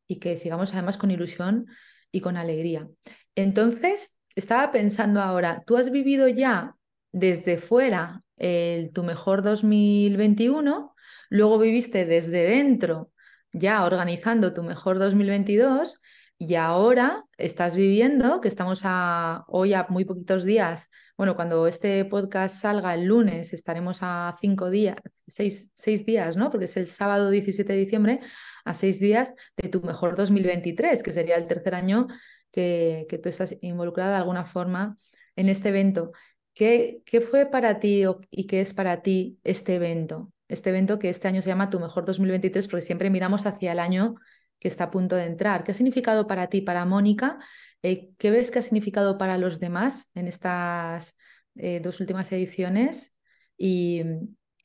y que sigamos además con ilusión y con alegría. Entonces, estaba pensando ahora, ¿tú has vivido ya desde fuera el, tu mejor 2021? Luego viviste desde dentro ya organizando tu mejor 2022 y ahora estás viviendo, que estamos a, hoy a muy poquitos días, bueno, cuando este podcast salga el lunes estaremos a cinco días, seis, seis días, ¿no? Porque es el sábado 17 de diciembre, a seis días de tu mejor 2023, que sería el tercer año que, que tú estás involucrada de alguna forma en este evento. ¿Qué, qué fue para ti y qué es para ti este evento? Este evento que este año se llama Tu Mejor 2023, porque siempre miramos hacia el año que está a punto de entrar. ¿Qué ha significado para ti, para Mónica? Eh, ¿Qué ves que ha significado para los demás en estas eh, dos últimas ediciones? Y,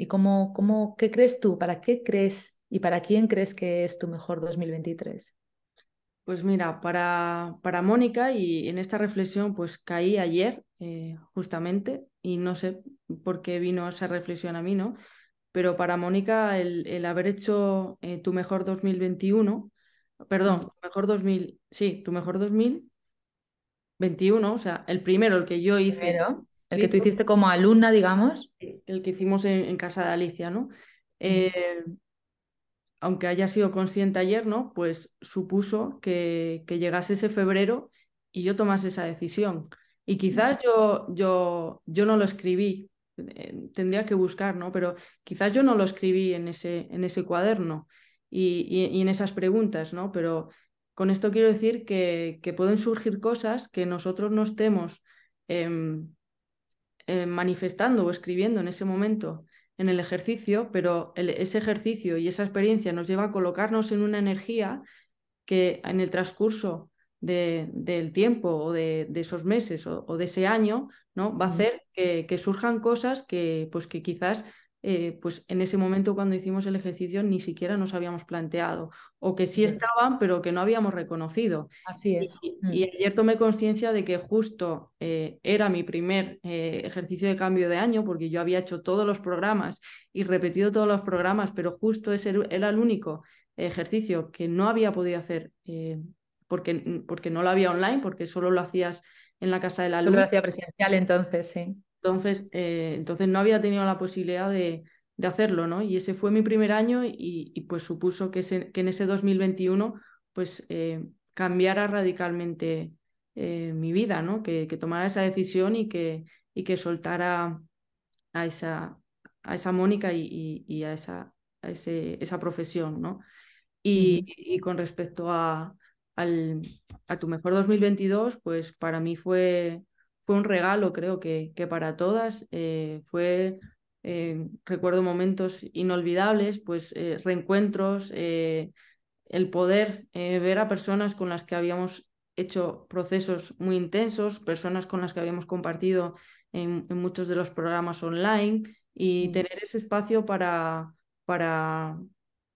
cómo, cómo, ¿qué crees tú? ¿Para qué crees y para quién crees que es tu mejor 2023? Pues mira, para, para Mónica y en esta reflexión pues caí ayer eh, justamente y no sé por qué vino esa reflexión a mí, ¿no? Pero para Mónica el, el haber hecho tu mejor 2021 perdón, tu mejor 2000, sí, tu mejor 2021, o sea, el primero, el que yo hice. el que tú hiciste como alumna, digamos. El que hicimos en, casa de Alicia, ¿no? Eh, aunque haya sido consciente ayer, ¿no? Pues supuso que, que, llegase ese febrero y yo tomase esa decisión. Y quizás yo, yo, yo no lo escribí, eh, tendría que buscar, ¿no? Pero quizás yo no lo escribí en ese, en ese cuaderno y, en esas preguntas, ¿no? Pero con esto quiero decir que, que pueden surgir cosas que nosotros no estemos em, em, manifestando o escribiendo en ese momento en el ejercicio, pero ese ejercicio y esa experiencia nos lleva a colocarnos en una energía que en el transcurso del tiempo o de, esos meses o, de ese año, ¿no? Va a hacer que, que, surjan cosas que, pues, que quizás eh, pues en ese momento cuando hicimos el ejercicio ni siquiera nos habíamos planteado, o que sí estaban, pero que no habíamos reconocido. Así es. Y, mm. ayer tomé conciencia de que justo eh, era mi primer eh, ejercicio de cambio de año, porque yo había hecho todos los programas y repetido todos los programas, pero justo ese era el único ejercicio que no había podido hacer porque, porque no lo había online, porque solo lo hacías en la casa de la luz. Solo lo hacía presencial entonces, sí. Entonces, eh, entonces no había tenido la posibilidad de, de, hacerlo, ¿no? Y ese fue mi primer año y, y pues supuso que, que, en ese 2021 pues eh, cambiara radicalmente eh, mi vida, ¿no? Que, que, tomara esa decisión y que, y que soltara a esa, a esa Mónica y, y a, esa, a ese, esa profesión, ¿no? Y, y con respecto a, al, a tu mejor 2022, pues para mí fue fue un regalo, creo que, que para todas. Eh, fue, eh, recuerdo momentos inolvidables, pues eh, reencuentros, el poder ver a personas con las que habíamos hecho procesos muy intensos, personas con las que habíamos compartido en, muchos de los programas online y mm. tener ese espacio para, para,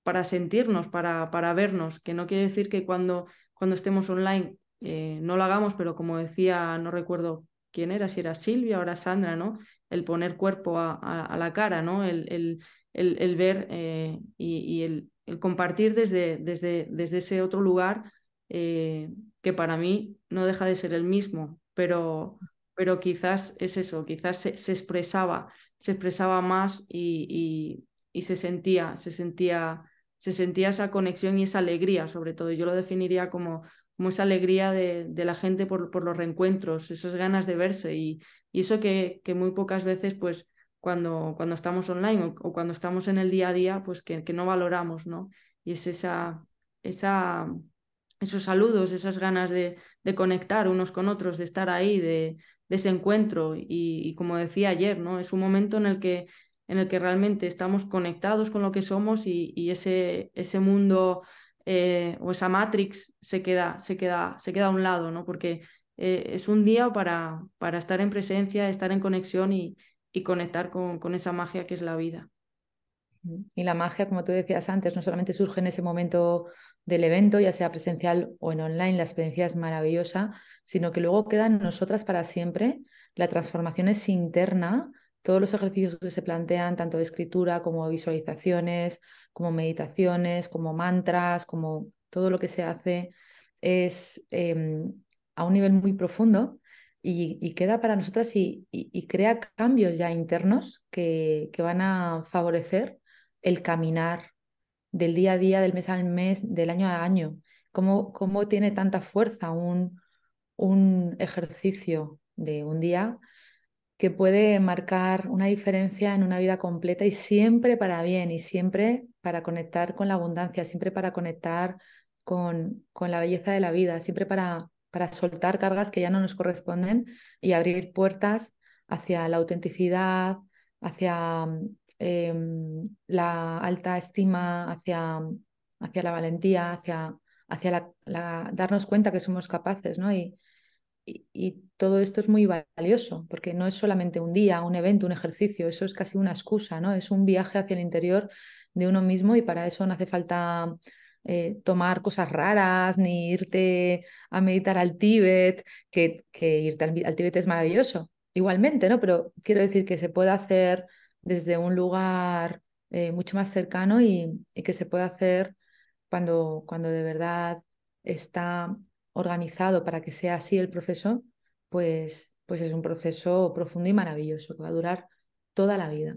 para sentirnos, para, para vernos, que no quiere decir que cuando, cuando estemos online no lo hagamos, pero como decía, no recuerdo quién era, si era Silvia o era Sandra, ¿no? El poner cuerpo a, la cara, ¿no? El, el, el, ver eh, y, el, compartir desde, desde, desde ese otro lugar eh, que para mí no deja de ser el mismo, pero, pero quizás es eso, quizás se, expresaba, se expresaba más y, y, se sentía, se sentía, se sentía esa conexión y esa alegría, sobre todo. Yo lo definiría como, como esa alegría de, de la gente por, por, los reencuentros, esas ganas de verse y, y eso que, que, muy pocas veces, pues cuando, cuando estamos online o, cuando estamos en el día a día, pues que, que no valoramos, ¿no? Y es esa, esa, esos saludos, esas ganas de, de conectar unos con otros, de estar ahí, de, de ese encuentro y, y, como decía ayer, ¿no? Es un momento en el que en el que realmente estamos conectados con lo que somos y, y ese, ese mundo eh, o esa Matrix se queda, se queda, se queda a un lado, ¿no? Porque eh, es un día para, para estar en presencia, estar en conexión y, y conectar con, con, esa magia que es la vida. Y la magia, como tú decías antes, no solamente surge en ese momento del evento, ya sea presencial o en online, la experiencia es maravillosa, sino que luego queda en nosotras para siempre. La transformación es interna, todos los ejercicios que se plantean, tanto de escritura como visualizaciones, como meditaciones, como mantras, como todo lo que se hace es em, a un nivel muy profundo y, queda para nosotras y, crea cambios ya internos que, van a favorecer el caminar del día a día, del mes al mes, del año a año. ¿Cómo, cómo tiene tanta fuerza un, un ejercicio de un día que puede marcar una diferencia en una vida completa y siempre para bien y siempre para conectar con la abundancia, siempre para conectar con, con la belleza de la vida, siempre para, para soltar cargas que ya no nos corresponden y abrir puertas hacia la autenticidad, hacia em, la alta estima, hacia, hacia la valentía, hacia, hacia la, darnos cuenta que somos capaces, ¿no? Y, y, todo esto es muy valioso, porque no es solamente un día, un evento, un ejercicio, eso es casi una excusa, ¿no? Es un viaje hacia el interior de uno mismo y para eso no hace falta eh, tomar cosas raras, ni irte a meditar al Tíbet, que, irte al, Tíbet es maravilloso, igualmente, ¿no? Pero quiero decir que se puede hacer desde un lugar eh, mucho más cercano y, y, que se puede hacer cuando, cuando de verdad está organizado para que sea así el proceso, pues, pues es un proceso profundo y maravilloso que va a durar toda la vida.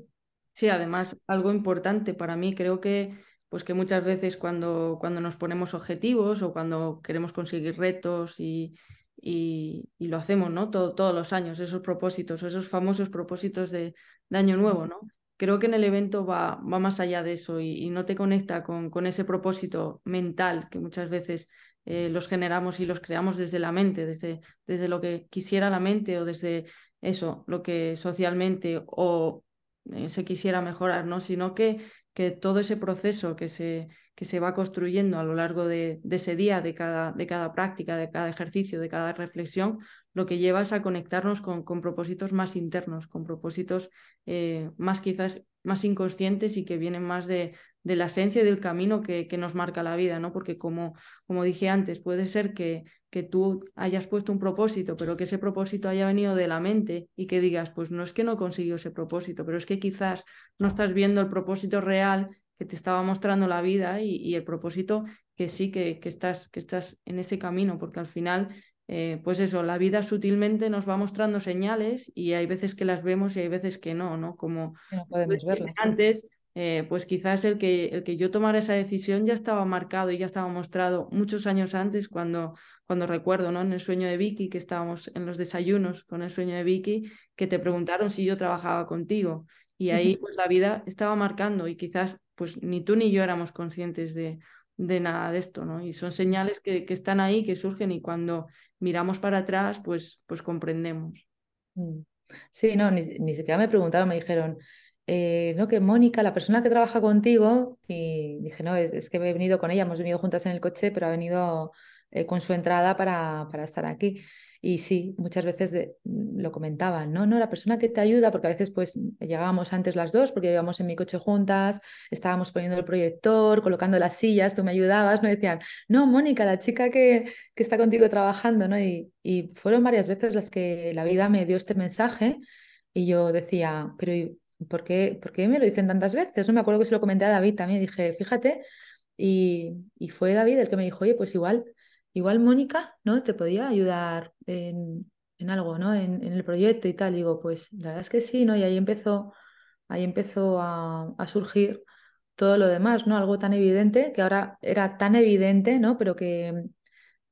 Sí, además, algo importante para mí, creo que, pues que muchas veces cuando, cuando nos ponemos objetivos o cuando queremos conseguir retos y, y, lo hacemos, ¿no? todos los años, esos propósitos, esos famosos propósitos de, de Año Nuevo, ¿no? Creo que en el evento va, va más allá de eso y, y no te conecta con, con, ese propósito mental que muchas veces eh, los generamos y los creamos desde la mente, desde, desde lo que quisiera la mente o desde eso, lo que socialmente o eh, se quisiera mejorar, ¿no? Sino que, que todo ese proceso que se, que se va construyendo a lo largo de, ese día, de cada, de cada práctica, de cada ejercicio, de cada reflexión, lo que lleva es a conectarnos con, con propósitos más internos, con propósitos eh, más quizás más inconscientes y que vienen más de, de la esencia y del camino que, que, nos marca la vida, ¿no? Porque como, como dije antes, puede ser que, que tú hayas puesto un propósito, pero que ese propósito haya venido de la mente y que digas, pues no es que no consiguió ese propósito, pero es que quizás no estás viendo el propósito real que te estaba mostrando la vida y, y el propósito que sí que, que, estás, que estás en ese camino, porque al final eh, pues eso, la vida sutilmente nos va mostrando señales y hay veces que las vemos y hay veces que no, ¿no? Como no podemos verlas. antes, eh, pues quizás el que, el que yo tomara esa decisión ya estaba marcado y ya estaba mostrado muchos años antes cuando, cuando recuerdo, ¿no? En el sueño de Vicky, que estábamos en los desayunos con el sueño de Vicky, que te preguntaron si yo trabajaba contigo. Y ahí pues la vida estaba marcando y quizás pues ni tú ni yo éramos conscientes de, de nada de esto, ¿no? Y son señales que, que, están ahí, que surgen y cuando miramos para atrás, pues, pues comprendemos. Mm. Sí, no, ni, ni siquiera me preguntaron, me dijeron, eh, no, que Mónica, la persona que trabaja contigo, y dije, no, es, es, que he venido con ella, hemos venido juntas en el coche, pero ha venido eh, con su entrada para, para estar aquí. Y sí, muchas veces mm, lo comentaban, ¿no? No, la persona que te ayuda, porque a veces pues llegábamos antes las dos, porque íbamos en mi coche juntas, estábamos poniendo el proyector, colocando las sillas, tú me ayudabas, ¿no? decían, no, Mónica, la chica que, que está contigo trabajando, ¿no? Y, y fueron varias veces las que la vida me dio este mensaje y yo decía, pero ¿por qué, ¿por qué me lo dicen tantas veces? No me acuerdo que se lo comenté a David también, dije, fíjate, y, y fue David el que me dijo, oye, pues igual igual Mónica, ¿no? Te podía ayudar en, en algo, ¿no? En, en, el proyecto y tal. digo, pues la verdad es que sí, ¿no? Y ahí empezó, ahí empezó a, a, surgir todo lo demás, ¿no? Algo tan evidente, que ahora era tan evidente, ¿no? Pero que,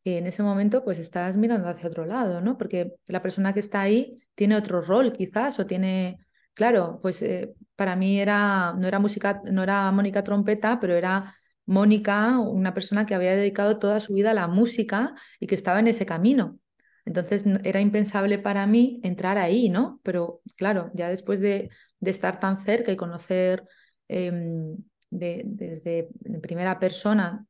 en ese momento pues estás mirando hacia otro lado, ¿no? Porque la persona que está ahí tiene otro rol quizás o tiene, claro, pues eh, para mí era, no era música, no era Mónica Trompeta, pero era Mónica, una persona que había dedicado toda su vida a la música y que estaba en ese camino. Entonces era impensable para mí entrar ahí, ¿no? Pero claro, ya después de, de estar tan cerca y conocer eh, de, desde primera persona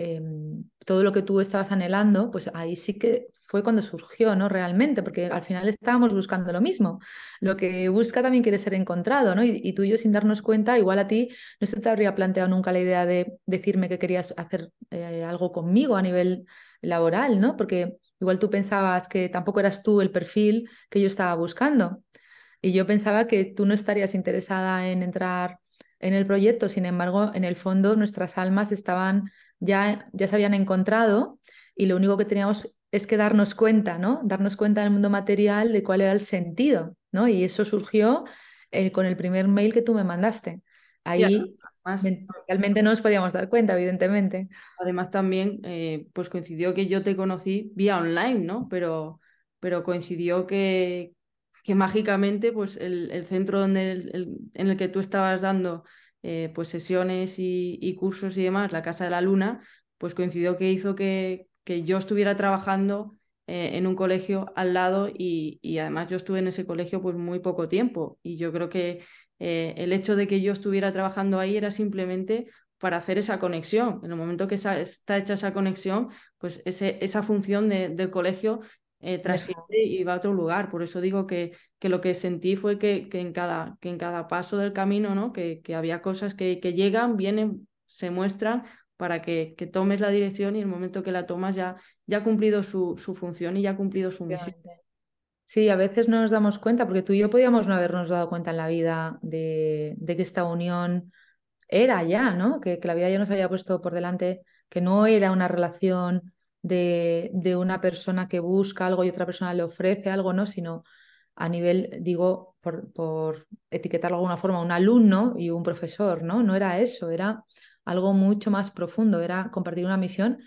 Em, todo lo que tú estabas anhelando, pues ahí sí que fue cuando surgió, ¿no? Realmente, porque al final estábamos buscando lo mismo. Lo que busca también quiere ser encontrado, ¿no? Y, tú y yo sin darnos cuenta, igual a ti no se te habría planteado nunca la idea de decirme que querías hacer eh, algo conmigo a nivel laboral, ¿no? Porque igual tú pensabas que tampoco eras tú el perfil que yo estaba buscando. Y yo pensaba que tú no estarías interesada en entrar en el proyecto, sin embargo, en el fondo nuestras almas estaban ya, ya se habían encontrado y lo único que teníamos es que darnos cuenta, ¿no? Darnos cuenta del mundo material de cuál era el sentido, ¿no? Y eso surgió eh, con el primer mail que tú me mandaste. Ahí realmente no nos podíamos dar cuenta, evidentemente. Además también eh, pues coincidió que yo te conocí vía online, ¿no? Pero, pero coincidió que, que mágicamente pues el, centro donde en el que tú estabas dando eh, pues sesiones y, cursos y demás, la Casa de la Luna, pues coincidió que hizo que, que yo estuviera trabajando eh, en un colegio al lado y, y, además yo estuve en ese colegio pues muy poco tiempo y yo creo que eh, el hecho de que yo estuviera trabajando ahí era simplemente para hacer esa conexión. En el momento que está hecha esa conexión, pues ese, esa función del colegio eh, trasciende y va a otro lugar. Por eso digo que, que lo que sentí fue que, que, en cada, que en cada paso del camino, ¿no? que, que había cosas que, que llegan, vienen, se muestran para que, que, tomes la dirección y en el momento que la tomas ya, ya ha cumplido su, su función y ya ha cumplido su misión. Sí, a veces no nos damos cuenta, porque tú y yo podíamos no habernos dado cuenta en la vida de, de que esta unión era ya, ¿no? Que, que, la vida ya nos había puesto por delante, que no era una relación de, una persona que busca algo y otra persona le ofrece algo, ¿no? Sino a nivel, digo, por, por etiquetarlo de alguna forma, un alumno y un profesor, ¿no? No era eso, era algo mucho más profundo, era compartir una misión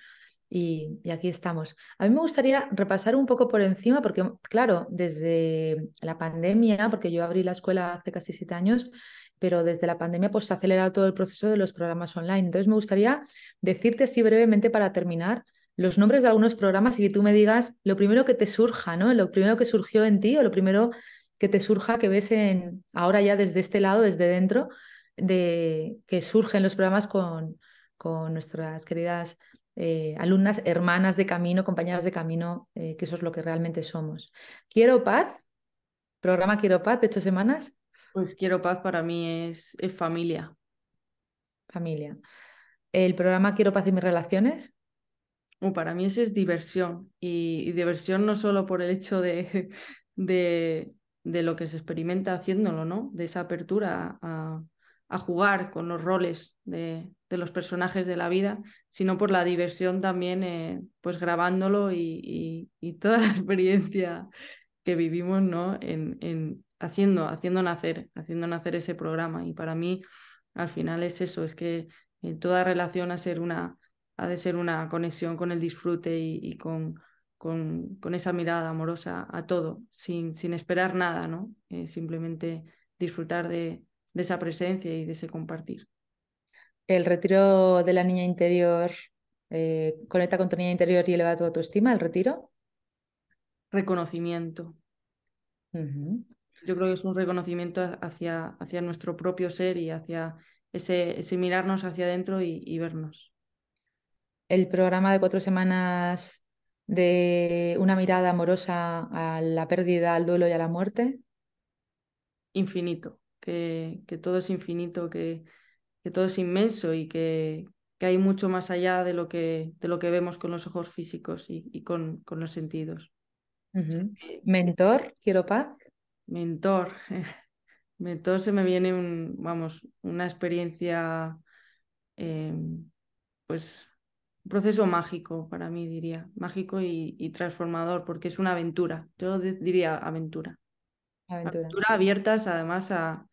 y, aquí estamos. A mí me gustaría repasar un poco por encima, porque claro, desde la pandemia, porque yo abrí la escuela hace casi siete años, pero desde la pandemia pues se ha acelerado todo el proceso de los programas online. Entonces me gustaría decirte así brevemente para terminar los nombres de algunos programas y que tú me digas lo primero que te surja, ¿no? Lo primero que surgió en ti o lo primero que te surja que ves en ahora ya desde este lado, desde dentro, de que surgen los programas con, con nuestras queridas eh, alumnas, hermanas de camino, compañeras de camino, eh, que eso es lo que realmente somos. Quiero paz, programa Quiero paz de ocho semanas. Pues Quiero paz para mí es, es familia. Familia. El programa Quiero paz y mis relaciones. Para mí ese es diversión y, diversión no solo por el hecho de, de, de, lo que se experimenta haciéndolo, ¿no? De esa apertura a, a jugar con los roles de, de, los personajes de la vida, sino por la diversión también, eh, pues grabándolo y, y, toda la experiencia que vivimos, ¿no? En, en haciendo, haciendo nacer, haciendo nacer ese programa. Y para mí, al final es eso, es que eh, toda relación ha, ser una, ha de ser una conexión con el disfrute y, con, con, con, esa mirada amorosa a todo, sin, sin esperar nada, ¿no? Eh, simplemente disfrutar de, de esa presencia y de ese compartir. El retiro de la niña interior eh, conecta con tu niña interior y eleva tu autoestima, el retiro. Reconocimiento. Yo creo que es un reconocimiento hacia, hacia nuestro propio ser y hacia ese, ese mirarnos hacia adentro y, y vernos. El programa de cuatro semanas de una mirada amorosa a la pérdida, al duelo y a la muerte. Infinito que, que todo es infinito, que, que, todo es inmenso y que, que hay mucho más allá de lo que, de lo que vemos con los ojos físicos y, y con, con, los sentidos. Mentor, quiero paz. Mentor. Mentor se me viene un, vamos, una experiencia, eh, pues un proceso mágico para mí, diría, mágico y, y, transformador, porque es una aventura, yo diría aventura. Aventura, aventura abiertas además a,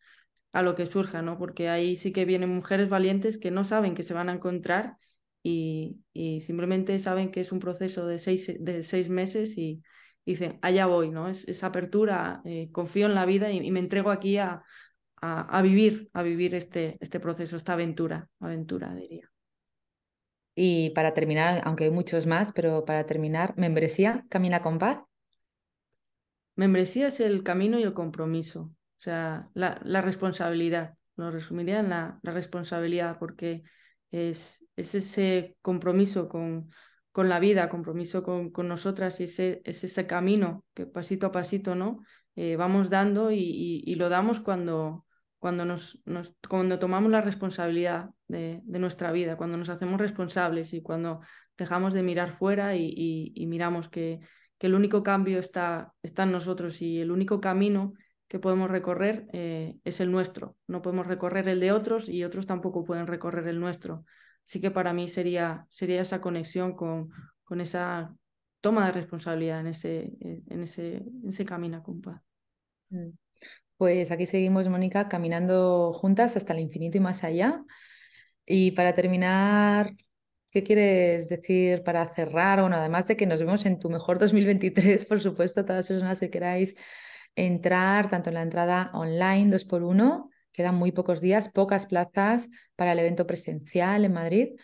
a lo que surja, ¿no? Porque ahí sí que vienen mujeres valientes que no saben que se van a encontrar y, y simplemente saben que es un proceso de seis, de seis meses y, dicen, allá voy, ¿no? Es, esa apertura, eh, confío en la vida y, me entrego aquí a, a, a, vivir, a vivir este, este proceso, esta aventura, aventura, diría. Y para terminar, aunque hay muchos más, pero para terminar, membresía, Camina con Paz. Membresía es el camino y el compromiso. O sea, la, la responsabilidad, lo resumiría en la, la responsabilidad, porque es, es, ese compromiso con, con la vida, compromiso con, con nosotras y ese, es ese camino que pasito a pasito ¿no? Eh, vamos dando y, y, y, lo damos cuando, cuando, nos, nos, cuando tomamos la responsabilidad de, nuestra vida, cuando nos hacemos responsables y cuando dejamos de mirar fuera y, miramos que, el único cambio está, en nosotros y el único camino que podemos recorrer eh, es el nuestro. No podemos recorrer el de otros y otros tampoco pueden recorrer el nuestro. Así que para mí sería, sería esa conexión con, con esa toma de responsabilidad en ese, en ese, en ese camino con paz. Mm. Pues aquí seguimos, Mónica, caminando juntas hasta el infinito y más allá. Y para terminar, ¿qué quieres decir para cerrar? Bueno, además de que nos vemos en tu mejor 2023, por supuesto, todas las personas que queráis entrar, tanto en la entrada online 2x1, quedan muy pocos días, pocas plazas para el evento presencial en Madrid.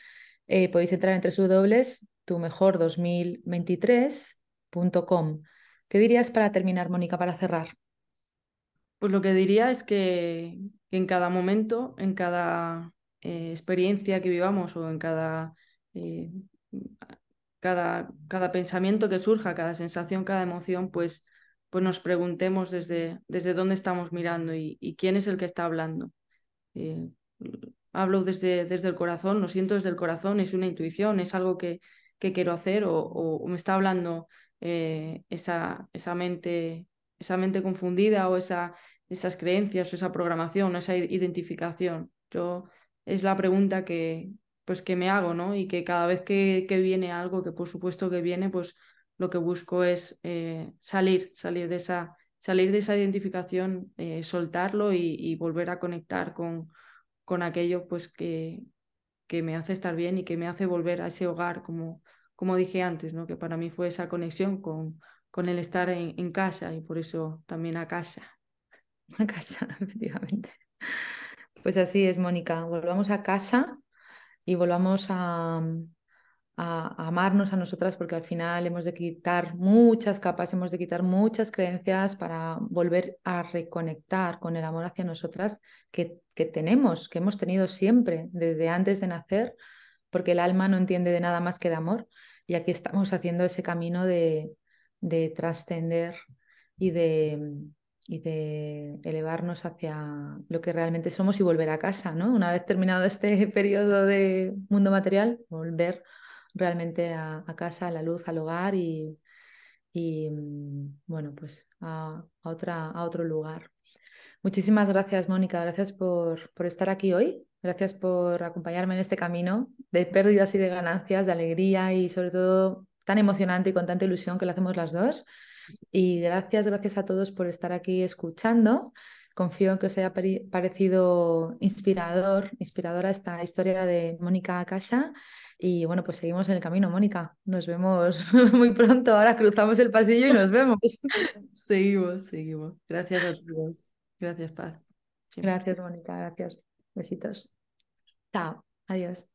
Eh, podéis entrar en www.tumejor2023.com. ¿Qué dirías para terminar, Mónica, para cerrar? Pues lo que diría es que, en cada momento, en cada eh, experiencia que vivamos o en cada, eh, cada, cada, pensamiento que surja, cada sensación, cada emoción, pues, pues nos preguntemos desde, desde dónde estamos mirando y, quién es el que está hablando. Eh, hablo desde, desde el corazón, lo siento desde el corazón, es una intuición, es algo que, que quiero hacer o, o, me está hablando esa, esa mente esa mente confundida o esa, esas creencias o esa programación, esa identificación. Yo es la pregunta que, pues, que me hago, ¿no? Y que cada vez que, que viene algo, que por supuesto que viene, pues lo que busco es eh, salir, salir de esa, salir de esa identificación, eh, soltarlo y, volver a conectar con, con aquello pues, que, que me hace estar bien y que me hace volver a ese hogar, como, como dije antes, ¿no? que para mí fue esa conexión con, con el estar en, casa y por eso también a casa. A casa, efectivamente. Pues así es, Mónica. Volvamos a casa y volvamos a, amarnos a nosotras porque al final hemos de quitar muchas capas, hemos de quitar muchas creencias para volver a reconectar con el amor hacia nosotras que, que tenemos, que hemos tenido siempre desde antes de nacer, porque el alma no entiende de nada más que de amor. Y aquí estamos haciendo ese camino de, de trascender y de, y de elevarnos hacia lo que realmente somos y volver a casa, ¿no? Una vez terminado este periodo de mundo material, volver realmente a, casa, a la luz, al hogar y, y mm, bueno, pues a, otra, a otro lugar. Muchísimas gracias, Mónica. Gracias por, por estar aquí hoy. Gracias por acompañarme en este camino de pérdidas y de ganancias, de alegría y sobre todo tan emocionante y con tanta ilusión que lo hacemos las dos. Y gracias, gracias a todos por estar aquí escuchando. Confío en que os haya parecido inspirador, inspiradora esta historia de Mónica Akasha. Y bueno, pues seguimos en el camino, Mónica. Nos vemos muy pronto. Ahora cruzamos el pasillo y nos vemos. seguimos, seguimos. Gracias a todos. Gracias, Paz. Gracias, Mónica. Gracias. Besitos. Chao. Adiós.